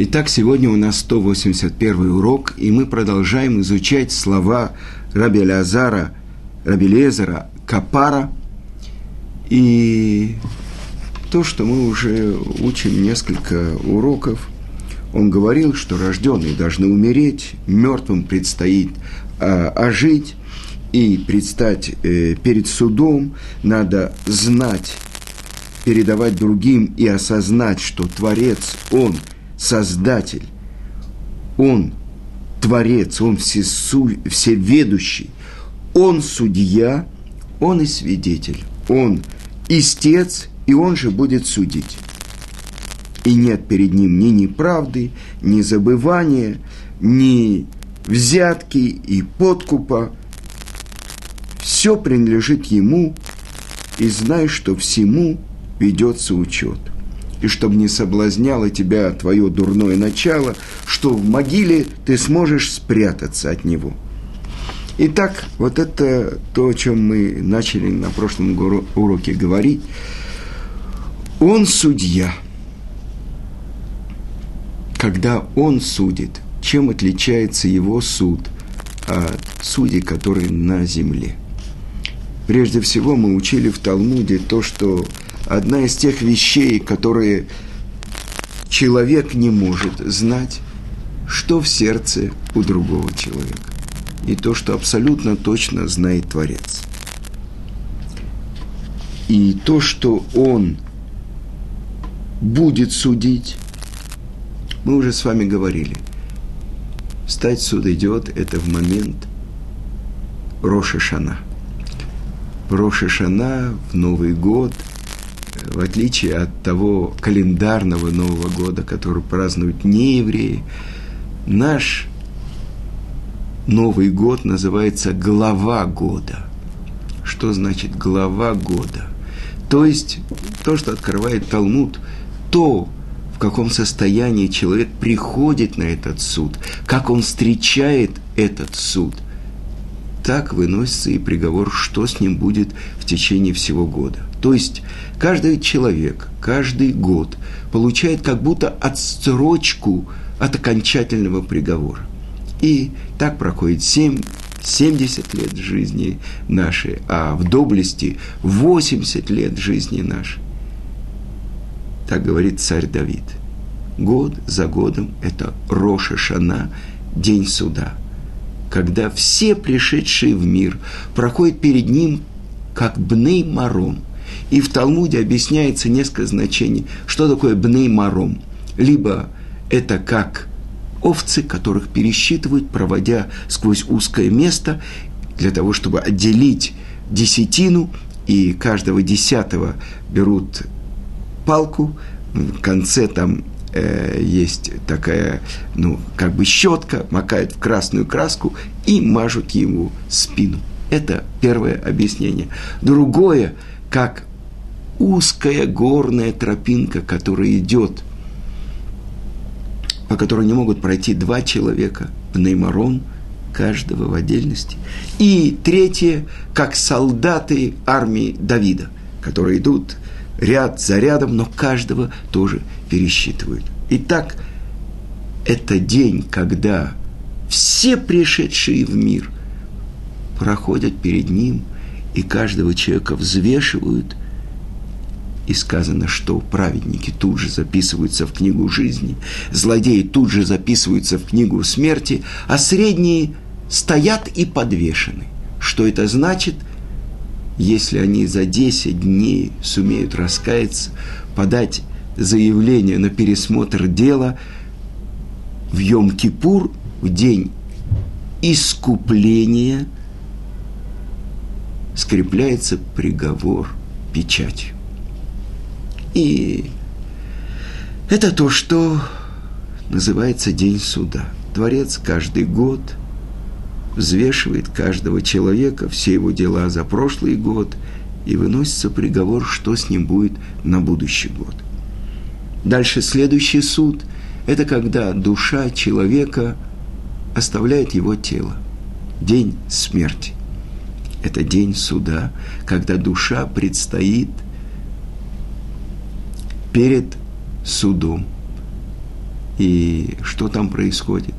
Итак, сегодня у нас 181 урок, и мы продолжаем изучать слова Раби Лазара, Раби Лезера, Капара. И то, что мы уже учим несколько уроков, он говорил, что рожденные должны умереть, мертвым предстоит а, ожить, и предстать э, перед судом, надо знать, передавать другим и осознать, что Творец, Он – Создатель, Он Творец, Он всесу, всеведущий, Он судья, Он и свидетель, Он истец, и Он же будет судить. И нет перед Ним ни неправды, ни забывания, ни взятки и подкупа. Все принадлежит Ему, и знай, что всему ведется учет – и чтобы не соблазняло тебя твое дурное начало, что в могиле ты сможешь спрятаться от него. Итак, вот это то, о чем мы начали на прошлом уроке говорить. Он судья. Когда он судит, чем отличается его суд от судей, которые на земле? Прежде всего мы учили в Талмуде то, что одна из тех вещей, которые человек не может знать, что в сердце у другого человека. И то, что абсолютно точно знает Творец. И то, что он будет судить, мы уже с вами говорили. Стать суд идет это в момент Роша Шана. Роша Шана в Новый год – в отличие от того календарного Нового года, который празднуют не евреи, наш Новый год называется глава года. Что значит глава года? То есть то, что открывает Талмуд, то, в каком состоянии человек приходит на этот суд, как он встречает этот суд, так выносится и приговор, что с ним будет в течение всего года. То есть каждый человек, каждый год получает как будто отсрочку от окончательного приговора. И так проходит 7, 70 лет жизни нашей, а в доблести 80 лет жизни нашей. Так говорит царь Давид. Год за годом – это Роша Шана, день суда, когда все пришедшие в мир проходят перед ним как бней маром – и в Талмуде объясняется несколько значений, что такое бней маром. Либо это как овцы, которых пересчитывают, проводя сквозь узкое место, для того, чтобы отделить десятину, и каждого десятого берут палку, в конце там э, есть такая, ну, как бы щетка, макают в красную краску и мажут ему спину. Это первое объяснение. Другое, как узкая горная тропинка, которая идет, по которой не могут пройти два человека, пнеймарон, каждого в отдельности. И третье, как солдаты армии Давида, которые идут ряд за рядом, но каждого тоже пересчитывают. Итак, это день, когда все пришедшие в мир проходят перед ним, и каждого человека взвешивают – и сказано, что праведники тут же записываются в книгу жизни, злодеи тут же записываются в книгу смерти, а средние стоят и подвешены. Что это значит? Если они за 10 дней сумеют раскаяться, подать заявление на пересмотр дела в Йом-Кипур, в день искупления, скрепляется приговор печатью. И это то, что называется День суда. Творец каждый год взвешивает каждого человека, все его дела за прошлый год, и выносится приговор, что с ним будет на будущий год. Дальше следующий суд – это когда душа человека оставляет его тело. День смерти. Это день суда, когда душа предстоит – перед судом. И что там происходит?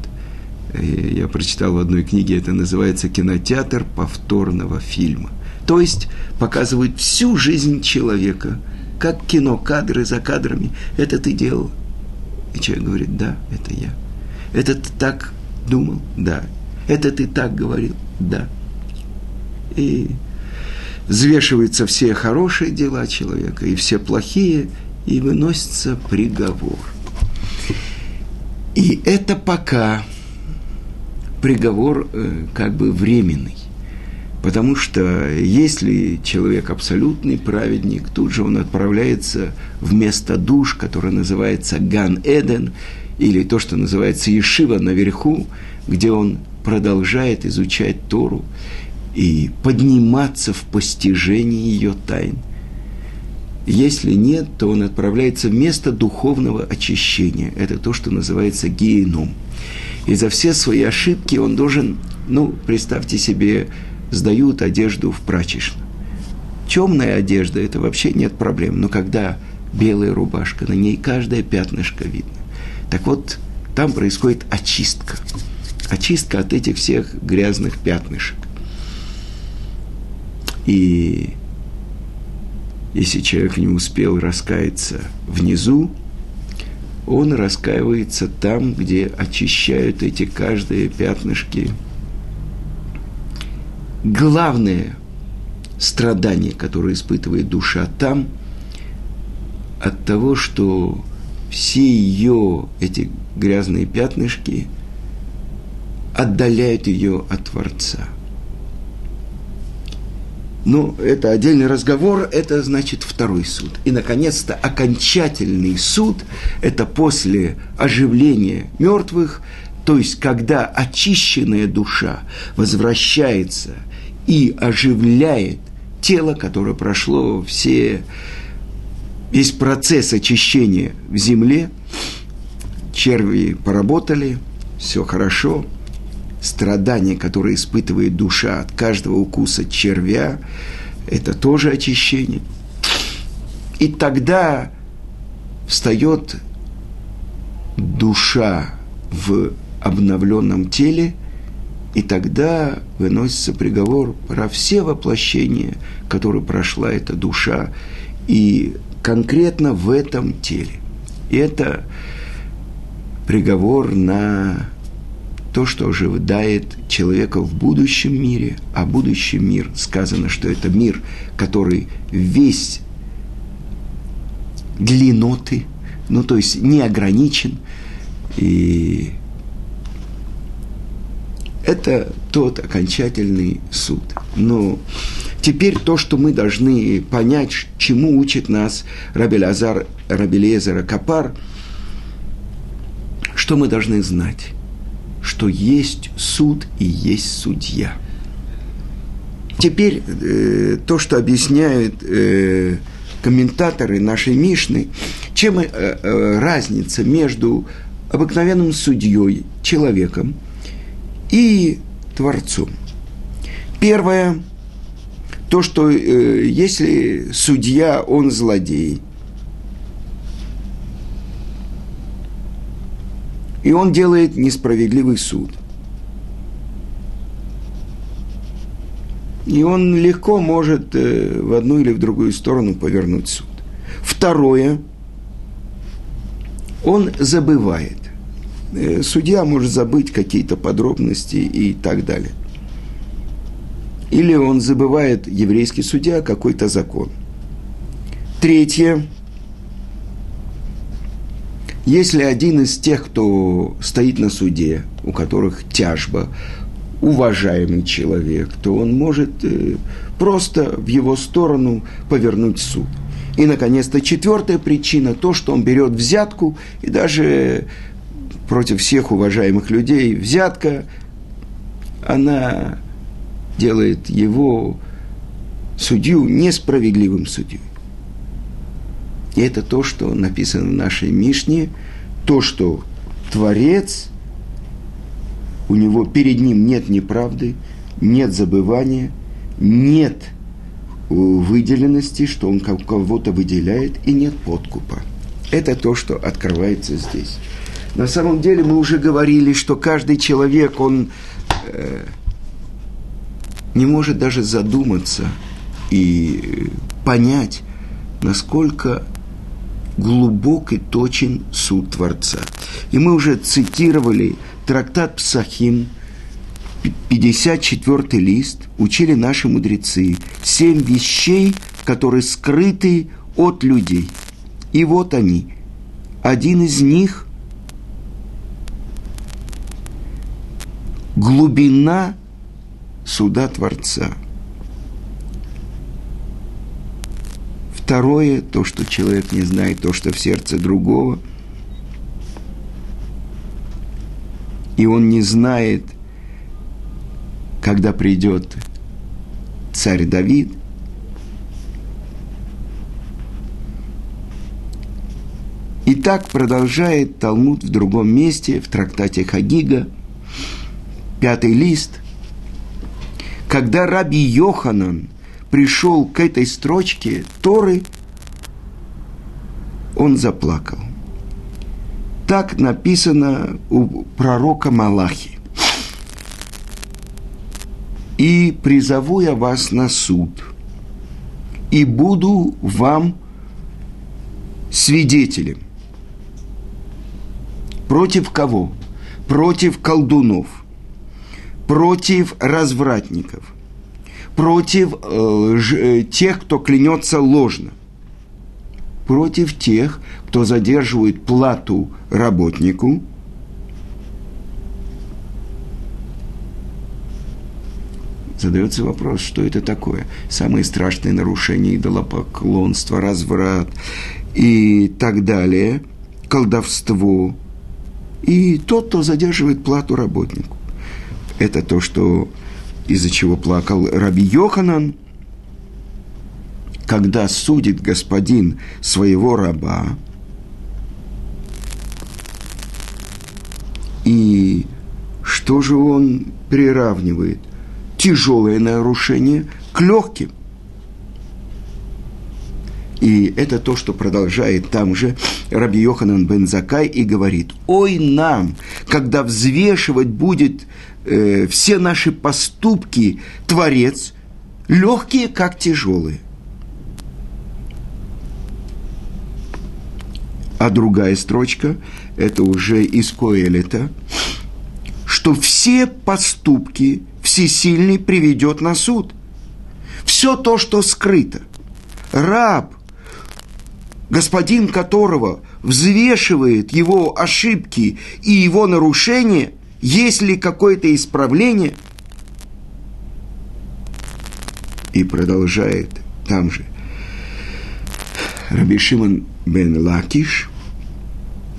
Э, я прочитал в одной книге, это называется кинотеатр повторного фильма. То есть показывают всю жизнь человека, как кино, кадры за кадрами. Это ты делал. И человек говорит, да, это я. Это ты так думал? Да. Это ты так говорил? Да. И взвешиваются все хорошие дела человека и все плохие, и выносится приговор. И это пока приговор э, как бы временный. Потому что если человек абсолютный праведник, тут же он отправляется в место душ, которое называется Ган-Эден, или то, что называется Ешива наверху, где он продолжает изучать Тору и подниматься в постижении ее тайн. Если нет, то он отправляется в место духовного очищения. Это то, что называется геном. И за все свои ошибки он должен, ну, представьте себе, сдают одежду в прачечную. Темная одежда – это вообще нет проблем. Но когда белая рубашка, на ней каждое пятнышко видно. Так вот, там происходит очистка. Очистка от этих всех грязных пятнышек. И если человек не успел раскаяться внизу, он раскаивается там, где очищают эти каждые пятнышки главное страдание, которое испытывает душа там, от того, что все ее эти грязные пятнышки отдаляют ее от Творца. Но это отдельный разговор, это значит второй суд. И, наконец-то, окончательный суд – это после оживления мертвых, то есть, когда очищенная душа возвращается – и оживляет тело, которое прошло все, весь процесс очищения в земле. Черви поработали, все хорошо. Страдания, которые испытывает душа от каждого укуса червя, это тоже очищение. И тогда встает душа в обновленном теле – и тогда выносится приговор про все воплощения, которые прошла эта душа, и конкретно в этом теле. И это приговор на то, что ожидает человека в будущем мире, а будущий мир, сказано, что это мир, который весь длиноты, ну, то есть не ограничен, и это тот окончательный суд. Но теперь то, что мы должны понять, чему учит нас Рабелязар, Рабелезера Капар, что мы должны знать? Что есть суд и есть судья. Теперь э, то, что объясняют э, комментаторы нашей Мишны, чем э, э, разница между обыкновенным судьей, человеком – и Творцом. Первое, то, что э, если судья, он злодей, и он делает несправедливый суд, и он легко может э, в одну или в другую сторону повернуть суд. Второе, он забывает. Э, судья может забыть какие-то подробности и так далее. Или он забывает, еврейский судья, какой-то закон. Третье. Если один из тех, кто стоит на суде, у которых тяжба, уважаемый человек, то он может э, просто в его сторону повернуть суд. И, наконец-то, четвертая причина – то, что он берет взятку и даже против всех уважаемых людей взятка, она делает его судью несправедливым судьей. И это то, что написано в нашей Мишне, то, что Творец, у него перед ним нет неправды, нет забывания, нет выделенности, что он кого-то выделяет, и нет подкупа. Это то, что открывается здесь. На самом деле мы уже говорили, что каждый человек, он э, не может даже задуматься и понять, насколько глубок и точен суд Творца. И мы уже цитировали трактат Псахим, 54 лист, учили наши мудрецы. Семь вещей, которые скрыты от людей. И вот они. Один из них – глубина суда Творца. Второе – то, что человек не знает, то, что в сердце другого. И он не знает, когда придет царь Давид. И так продолжает Талмуд в другом месте, в трактате Хагига, пятый лист – когда Раби Йоханан пришел к этой строчке Торы, он заплакал. Так написано у пророка Малахи. «И призову я вас на суд, и буду вам свидетелем». Против кого? Против колдунов против развратников, против э, э, тех, кто клянется ложно, против тех, кто задерживает плату работнику, задается вопрос, что это такое. Самые страшные нарушения идолопоклонства, разврат и так далее, колдовство. И тот, кто задерживает плату работнику. Это то, что из-за чего плакал Раби Йоханан, когда судит господин своего раба, и что же он приравнивает? Тяжелое нарушение к легким. И это то, что продолжает там же Раби Йоханан бен Закай и говорит, «Ой нам, когда взвешивать будет э, все наши поступки Творец, легкие, как тяжелые». А другая строчка, это уже из Коэлета, что все поступки всесильный приведет на суд. Все то, что скрыто. Раб, господин которого взвешивает его ошибки и его нарушения, есть ли какое-то исправление, и продолжает там же Раби Шимон бен Лакиш,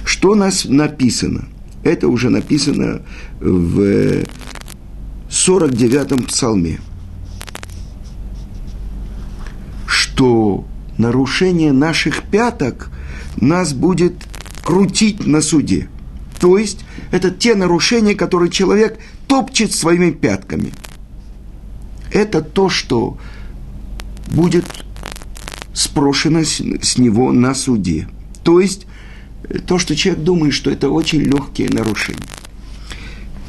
что у нас написано? Это уже написано в 49-м псалме, что нарушение наших пяток нас будет крутить на суде. То есть это те нарушения, которые человек топчет своими пятками. Это то, что будет спрошено с него на суде. То есть то, что человек думает, что это очень легкие нарушения.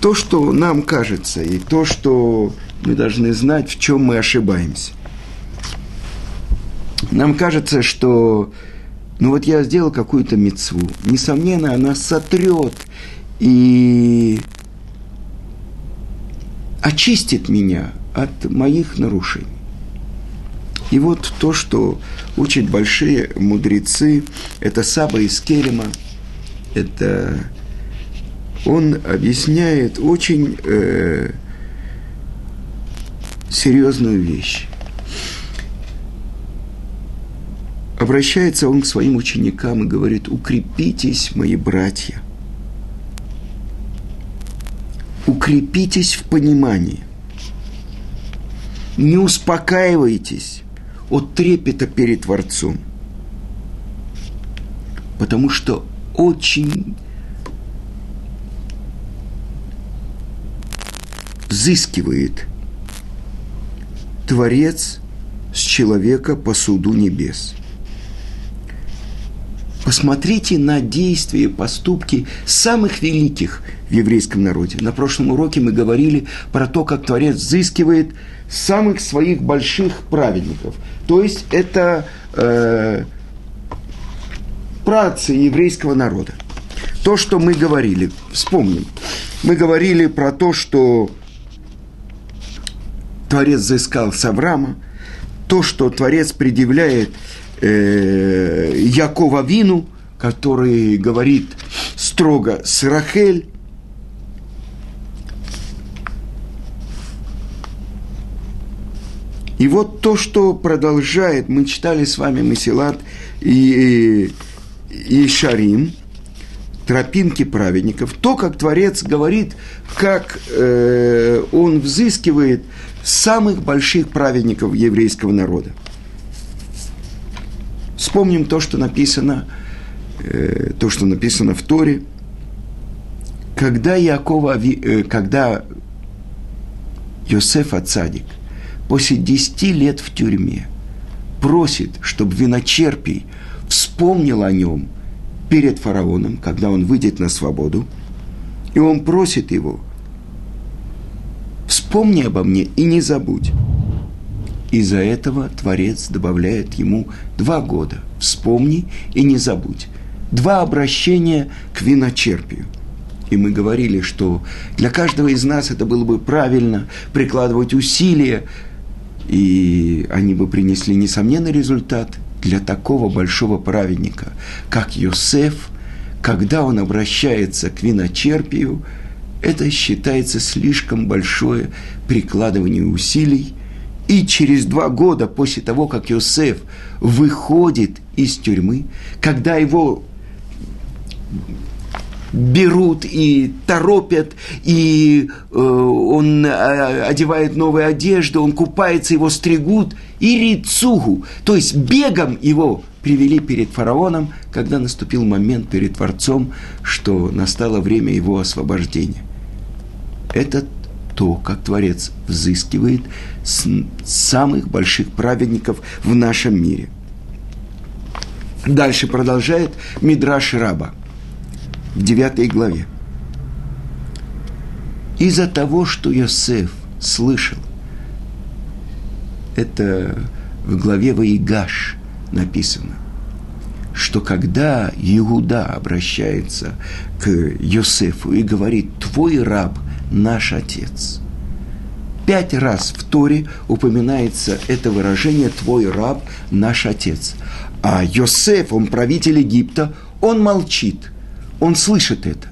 То, что нам кажется, и то, что мы должны знать, в чем мы ошибаемся. Нам кажется, что ну вот я сделал какую-то мецву. Несомненно, она сотрет и очистит меня от моих нарушений. И вот то, что учат большие мудрецы, это Саба из Керема, это он объясняет очень э, серьезную вещь. Обращается он к своим ученикам и говорит, укрепитесь, мои братья, укрепитесь в понимании, не успокаивайтесь от трепета перед Творцом, потому что очень взыскивает Творец с человека по суду небес – Посмотрите на действия, поступки самых великих в еврейском народе. На прошлом уроке мы говорили про то, как Творец взыскивает самых своих больших праведников. То есть это э, працы еврейского народа. То, что мы говорили, вспомним. Мы говорили про то, что Творец взыскал с Авраама, то, что Творец предъявляет э, Якова Вину, который говорит строго с Рахель, И вот то, что продолжает, мы читали с вами Месилат и, и, и Шарим, тропинки праведников, то, как Творец говорит, как э, он взыскивает самых больших праведников еврейского народа. Вспомним то, что написано, э, то, что написано в Торе. Когда Якова, э, когда Йосеф Ацадик после десяти лет в тюрьме просит, чтобы виночерпий вспомнил о нем перед фараоном, когда он выйдет на свободу, и он просит его, вспомни обо мне и не забудь. Из-за этого Творец добавляет ему два года. Вспомни и не забудь. Два обращения к виночерпию. И мы говорили, что для каждого из нас это было бы правильно прикладывать усилия, и они бы принесли несомненный результат для такого большого праведника, как Йосеф, когда он обращается к виночерпию, это считается слишком большое прикладывание усилий – и через два года после того, как Йосеф выходит из тюрьмы, когда его берут и торопят, и э, он э, одевает новые одежды, он купается, его стригут, и рицугу, то есть бегом его привели перед фараоном, когда наступил момент перед Творцом, что настало время его освобождения. Этот то, как Творец взыскивает с самых больших праведников в нашем мире. Дальше продолжает Мидраш Раба в 9 главе. Из-за того, что Йосеф слышал, это в главе Ваигаш написано, что когда Иуда обращается к Йосефу и говорит, твой раб – наш Отец. Пять раз в Торе упоминается это выражение «твой раб, наш Отец». А Йосеф, он правитель Египта, он молчит, он слышит это.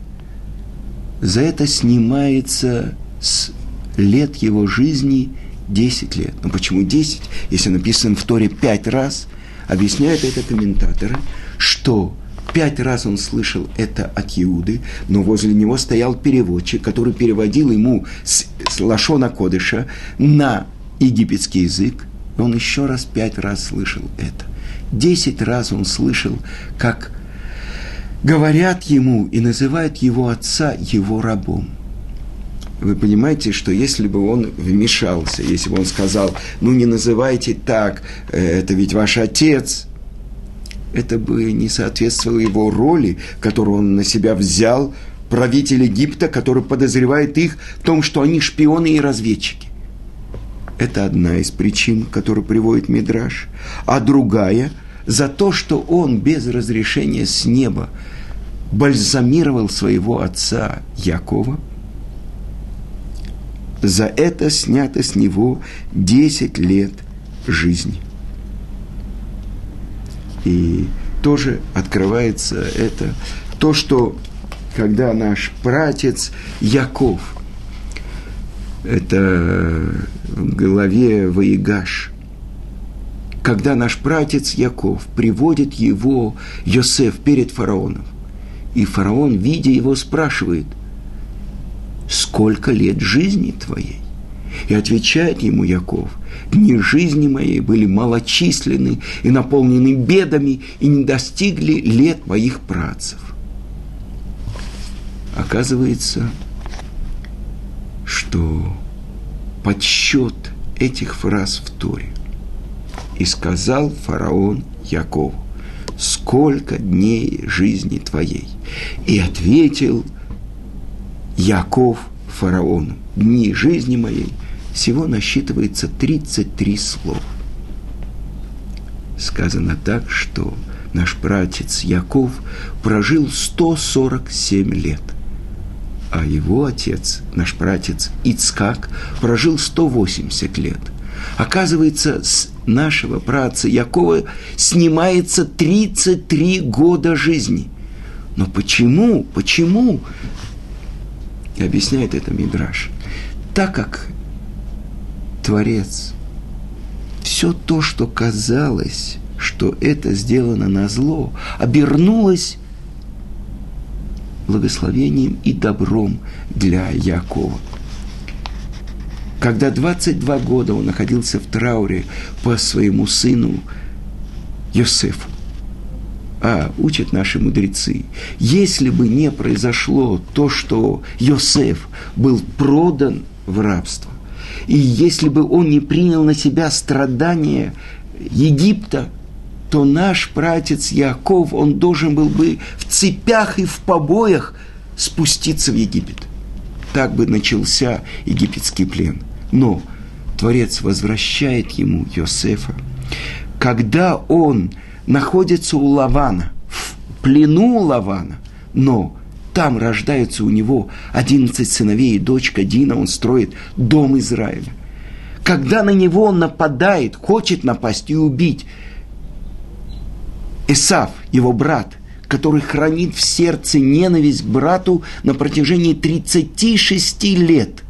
За это снимается с лет его жизни 10 лет. Но почему 10, если написано в Торе 5 раз? Объясняют это комментаторы, что Пять раз он слышал это от Иуды, но возле него стоял переводчик, который переводил ему с, с Лашона Кодыша на египетский язык. Он еще раз пять раз слышал это. Десять раз он слышал, как говорят ему и называют его отца его рабом. Вы понимаете, что если бы он вмешался, если бы он сказал, ну не называйте так, э, это ведь ваш отец – это бы не соответствовало его роли, которую он на себя взял, правитель Египта, который подозревает их в том, что они шпионы и разведчики. Это одна из причин, которую приводит Мидраш. А другая – за то, что он без разрешения с неба бальзамировал своего отца Якова, за это снято с него 10 лет жизни. И тоже открывается это, то, что когда наш пратец Яков, это в главе Ваигаш, когда наш пратец Яков приводит его, Йосеф, перед фараоном, и фараон, видя его, спрашивает, сколько лет жизни твоей? И отвечает ему Яков, дни жизни моей были малочисленны и наполнены бедами, и не достигли лет моих працев. Оказывается, что подсчет этих фраз в Торе. И сказал фараон Якову, сколько дней жизни твоей? И ответил Яков фараону, дни жизни моей всего насчитывается 33 слова. Сказано так, что наш братец Яков прожил 147 лет, а его отец, наш братец Ицкак, прожил 180 лет. Оказывается, с нашего праца Якова снимается 33 года жизни. Но почему, почему? Объясняет это Мидраш. Так как Творец все то, что казалось, что это сделано на зло, обернулось благословением и добром для Якова. Когда 22 года он находился в трауре по своему сыну Йосефу, а учат наши мудрецы, если бы не произошло то, что Йосеф был продан в рабство, и если бы он не принял на себя страдания Египта, то наш братец Яков, он должен был бы в цепях и в побоях спуститься в Египет. Так бы начался египетский плен. Но Творец возвращает ему Йосефа. Когда он находится у Лавана, в плену у Лавана, но там рождаются у него 11 сыновей и дочка Дина, он строит дом Израиля. Когда на него он нападает, хочет напасть и убить, Исав, его брат, который хранит в сердце ненависть к брату на протяжении 36 лет.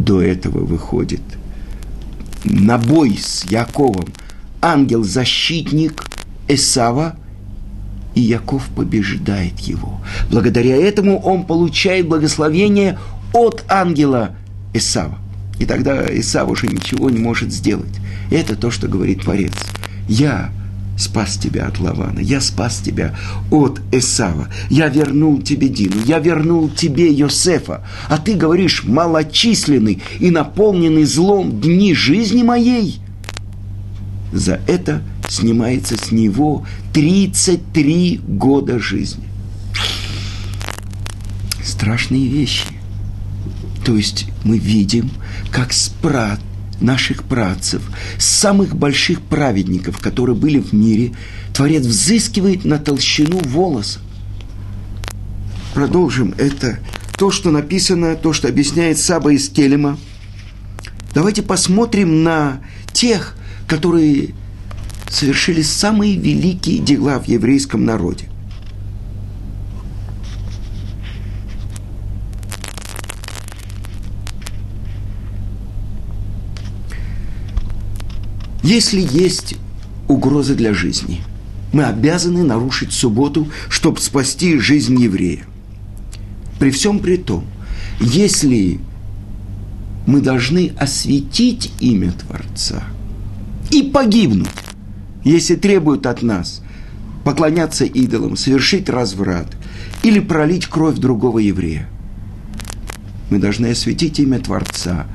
До этого выходит на бой с Яковом ангел-защитник Эсава, и Яков побеждает его. Благодаря этому он получает благословение от ангела Исава. И тогда Исав уже ничего не может сделать. Это то, что говорит Творец – я спас тебя от Лавана, я спас тебя от Эсава, я вернул тебе Дину, я вернул тебе Йосефа, а ты говоришь, малочисленный и наполненный злом дни жизни моей. За это снимается с него 33 года жизни. Страшные вещи. То есть мы видим, как спрат наших працев, самых больших праведников, которые были в мире, Творец взыскивает на толщину волоса. Продолжим. Это то, что написано, то, что объясняет Саба из Келема. Давайте посмотрим на тех, которые совершили самые великие дела в еврейском народе. Если есть угроза для жизни, мы обязаны нарушить субботу, чтобы спасти жизнь еврея. При всем при том, если мы должны осветить имя Творца и погибнуть, если требуют от нас поклоняться идолам, совершить разврат или пролить кровь другого еврея. Мы должны осветить имя Творца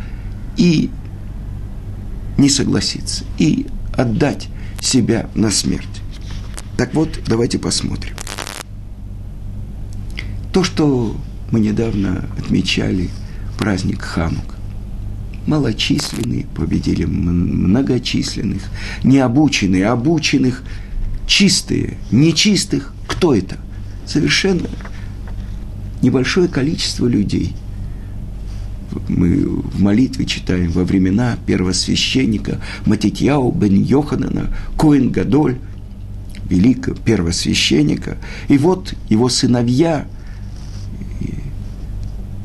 и не согласиться и отдать себя на смерть. Так вот, давайте посмотрим. То, что мы недавно отмечали праздник Ханук. Малочисленные победили многочисленных, необученные, обученных, чистые, нечистых. Кто это? Совершенно небольшое количество людей – мы в молитве читаем во времена первосвященника Матитьяу бен Йоханана, Коин Гадоль, великого первосвященника. И вот его сыновья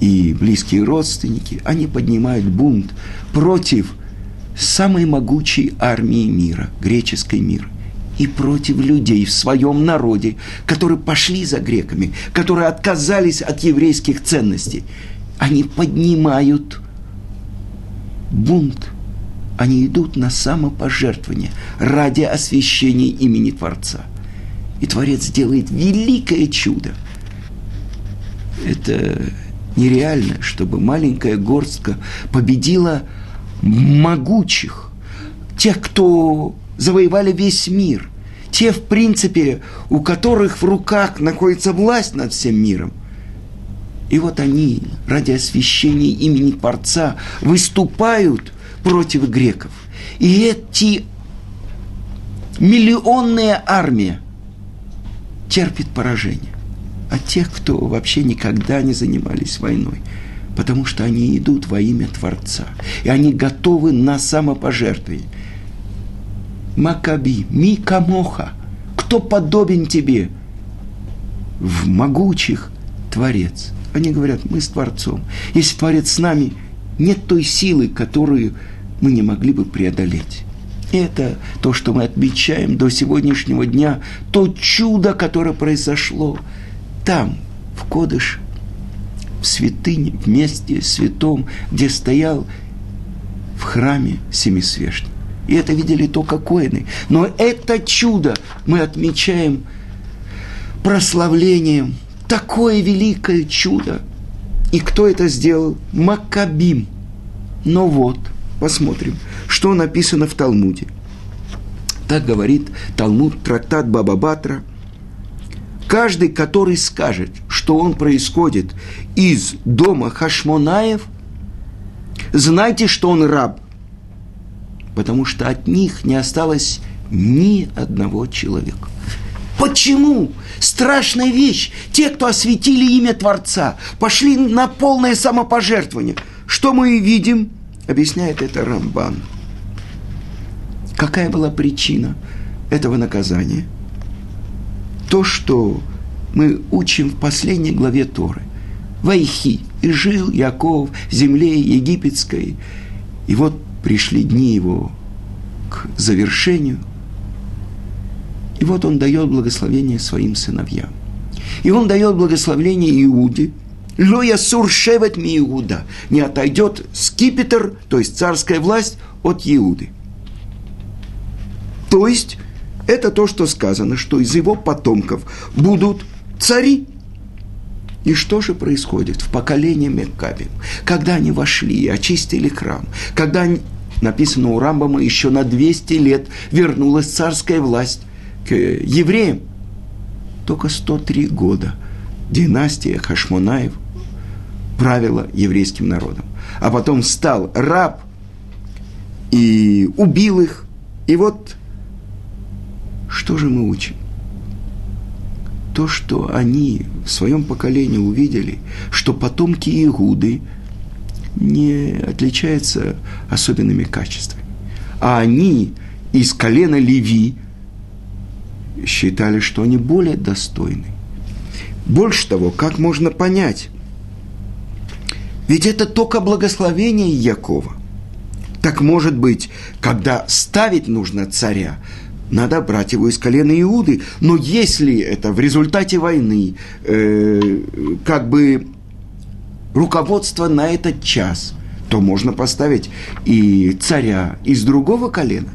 и, близкие родственники, они поднимают бунт против самой могучей армии мира, греческой мира и против людей в своем народе, которые пошли за греками, которые отказались от еврейских ценностей – они поднимают бунт. Они идут на самопожертвование ради освящения имени Творца. И Творец делает великое чудо. Это нереально, чтобы маленькая горстка победила могучих, тех, кто завоевали весь мир, те, в принципе, у которых в руках находится власть над всем миром. И вот они ради освящения имени Творца выступают против греков. И эти миллионная армия терпит поражение от тех, кто вообще никогда не занимались войной, потому что они идут во имя Творца, и они готовы на самопожертвование. Макаби, Микамоха, кто подобен тебе? В могучих Творец. Они говорят, мы с Творцом. Если Творец с нами, нет той силы, которую мы не могли бы преодолеть. Это то, что мы отмечаем до сегодняшнего дня, то чудо, которое произошло там, в Кодыш, в святыне, в месте святом, где стоял в храме Семисвешник. И это видели только коины. Но это чудо мы отмечаем прославлением. Такое великое чудо. И кто это сделал? Макабим. Но вот, посмотрим, что написано в Талмуде. Так говорит Талмуд, трактат Баба Батра. Каждый, который скажет, что он происходит из дома Хашмонаев, знайте, что он раб потому что от них не осталось ни одного человека. Почему? Страшная вещь. Те, кто осветили имя Творца, пошли на полное самопожертвование. Что мы видим? Объясняет это Рамбан. Какая была причина этого наказания? То, что мы учим в последней главе Торы. Вайхи. И жил Яков в земле египетской. И вот пришли дни его к завершению. И вот он дает благословение своим сыновьям. И он дает благословение Иуде. Лоя суршевет ми Иуда. Не отойдет скипетр, то есть царская власть, от Иуды. То есть, это то, что сказано, что из его потомков будут цари. И что же происходит в поколении Меккабим? Когда они вошли и очистили храм, когда они, написано у Рамбама, еще на 200 лет вернулась царская власть к евреям. Только 103 года династия Хашмонаев правила еврейским народом. А потом стал раб и убил их. И вот что же мы учим? То, что они в своем поколении увидели, что потомки Иуды – не отличается особенными качествами. А они из колена Леви считали, что они более достойны. Больше того, как можно понять? Ведь это только благословение Якова. Так может быть, когда ставить нужно царя, надо брать его из колена Иуды. Но если это в результате войны, э, как бы руководство на этот час, то можно поставить и царя из другого колена.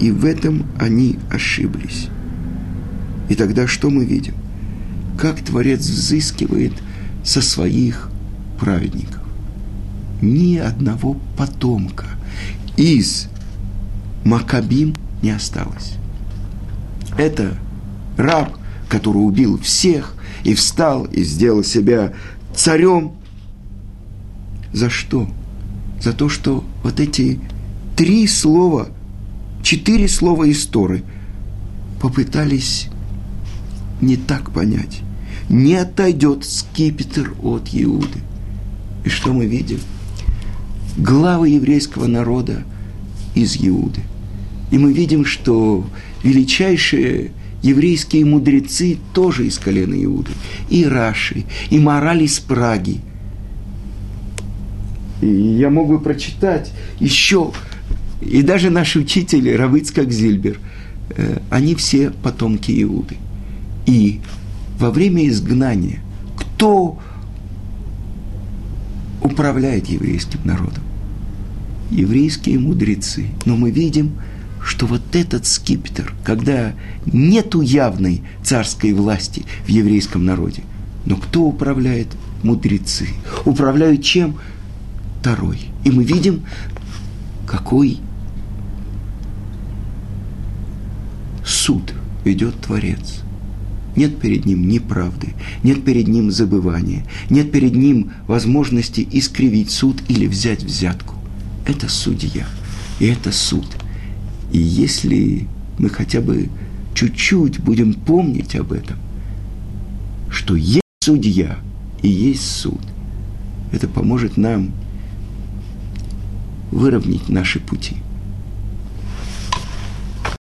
И в этом они ошиблись. И тогда что мы видим? Как Творец взыскивает со своих праведников. Ни одного потомка из Макабим не осталось. Это раб, который убил всех и встал и сделал себя царем. За что? За то, что вот эти три слова, четыре слова истории попытались не так понять. Не отойдет скипетр от Иуды. И что мы видим? Главы еврейского народа из Иуды. И мы видим, что величайшие еврейские мудрецы тоже из колена Иуды. И Раши, и Мораль из Праги. И я могу прочитать еще, и даже наши учители, Равыцкак Зильбер, э, они все потомки Иуды. И во время изгнания кто управляет еврейским народом? Еврейские мудрецы. Но мы видим – что вот этот скипетр, когда нету явной царской власти в еврейском народе, но кто управляет? Мудрецы. Управляют чем? Второй. И мы видим, какой суд ведет Творец. Нет перед ним ни правды, нет перед ним забывания, нет перед ним возможности искривить суд или взять взятку. Это судья, и это суд. И если мы хотя бы чуть-чуть будем помнить об этом, что есть судья и есть суд, это поможет нам выровнять наши пути –